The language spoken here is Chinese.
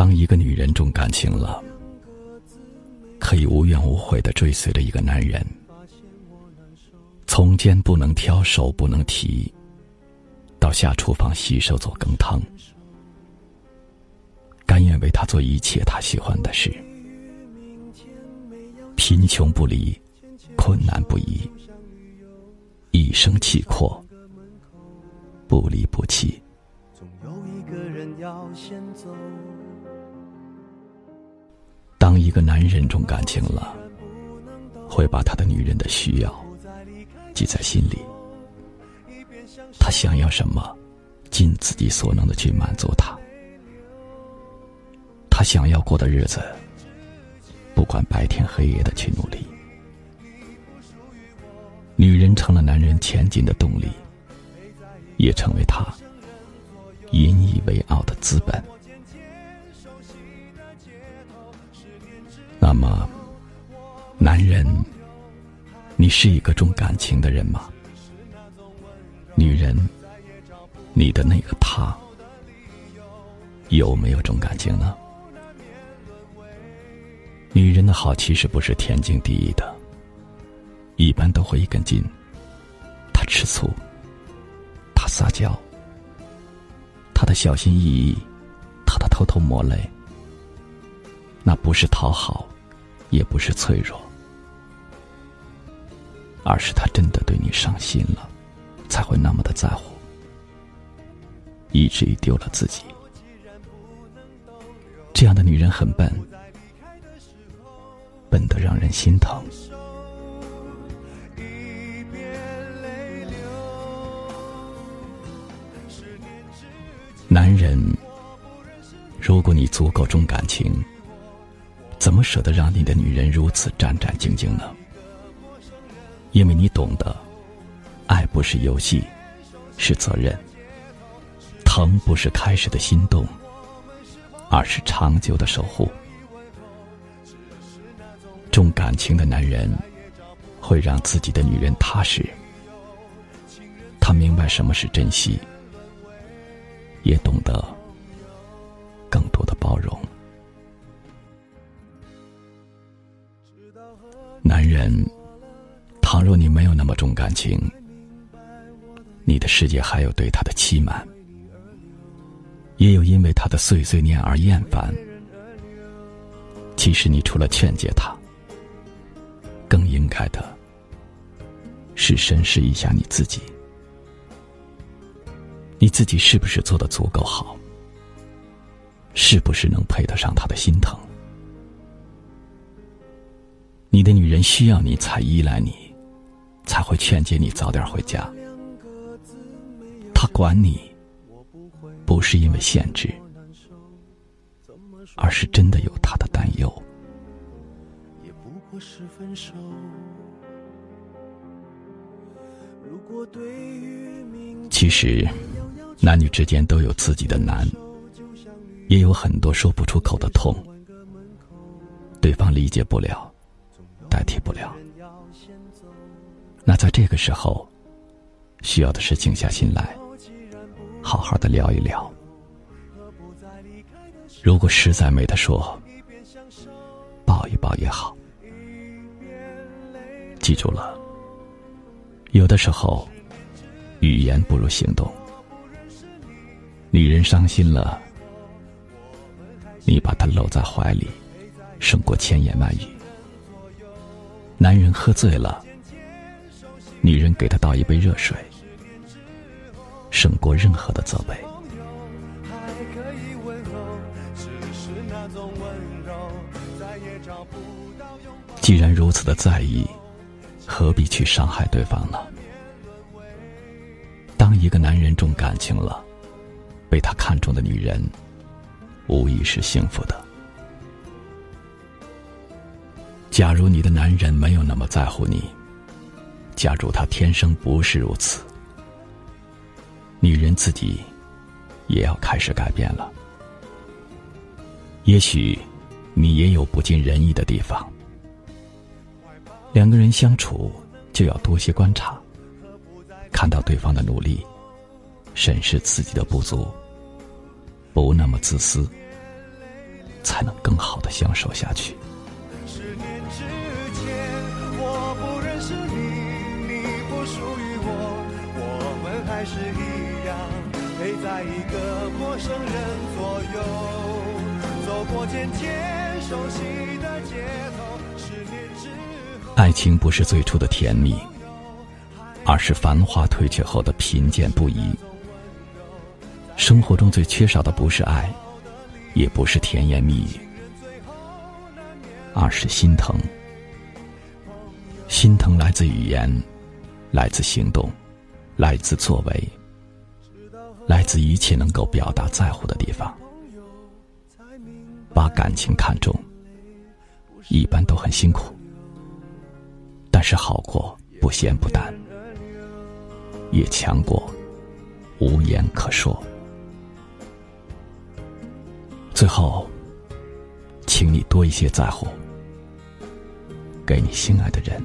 当一个女人重感情了，可以无怨无悔的追随着一个男人，从肩不能挑，手不能提，到下厨房洗手做羹汤，甘愿为他做一切他喜欢的事，贫穷不离，困难不移，一生气阔，不离不弃。总有一个人要先走。一个男人重感情了，会把他的女人的需要记在心里。他想要什么，尽自己所能的去满足他。他想要过的日子，不管白天黑夜的去努力。女人成了男人前进的动力，也成为他引以为傲的资本。那么，男人，你是一个重感情的人吗？女人，你的那个他，有没有重感情呢？女人的好其实不是天经地义的，一般都会一根筋。她吃醋，她撒娇，她的小心翼翼，她的偷偷抹泪，那不是讨好。也不是脆弱，而是他真的对你伤心了，才会那么的在乎，以至于丢了自己。这样的女人很笨，笨得让人心疼。男人，如果你足够重感情。怎么舍得让你的女人如此战战兢兢呢？因为你懂得，爱不是游戏，是责任；疼不是开始的心动，而是长久的守护。重感情的男人会让自己的女人踏实，他明白什么是珍惜，也懂得更多的包容。男人，倘若你没有那么重感情，你的世界还有对他的欺瞒，也有因为他的碎碎念而厌烦。其实，你除了劝解他，更应该的是审视一下你自己，你自己是不是做的足够好？是不是能配得上他的心疼？你的女人需要你才依赖你，才会劝解你早点回家。她管你，不是因为限制，而是真的有她的担忧。其实，男女之间都有自己的难，也有很多说不出口的痛，对方理解不了。代替不了。那在这个时候，需要的是静下心来，好好的聊一聊。如果实在没得说，抱一抱也好。记住了，有的时候，语言不如行动。女人伤心了，你把她搂在怀里，胜过千言万语。男人喝醉了，女人给他倒一杯热水，胜过任何的责备。既然如此的在意，何必去伤害对方呢？当一个男人重感情了，被他看中的女人，无疑是幸福的。假如你的男人没有那么在乎你，假如他天生不是如此，女人自己也要开始改变了。也许你也有不尽人意的地方，两个人相处就要多些观察，看到对方的努力，审视自己的不足，不那么自私。才能更好的相守下去。不属于我，我们还是一样陪在一个陌生人左右，走过渐渐熟悉的街头。十年之后，爱情不是最初的甜蜜，而是繁华褪去后的贫贱不移。生活中最缺少的不是爱，也不是甜言蜜语，而是心疼。心疼来自语言，来自行动，来自作为，来自一切能够表达在乎的地方。把感情看重，一般都很辛苦，但是好过不咸不淡，也强过无言可说。最后，请你多一些在乎，给你心爱的人，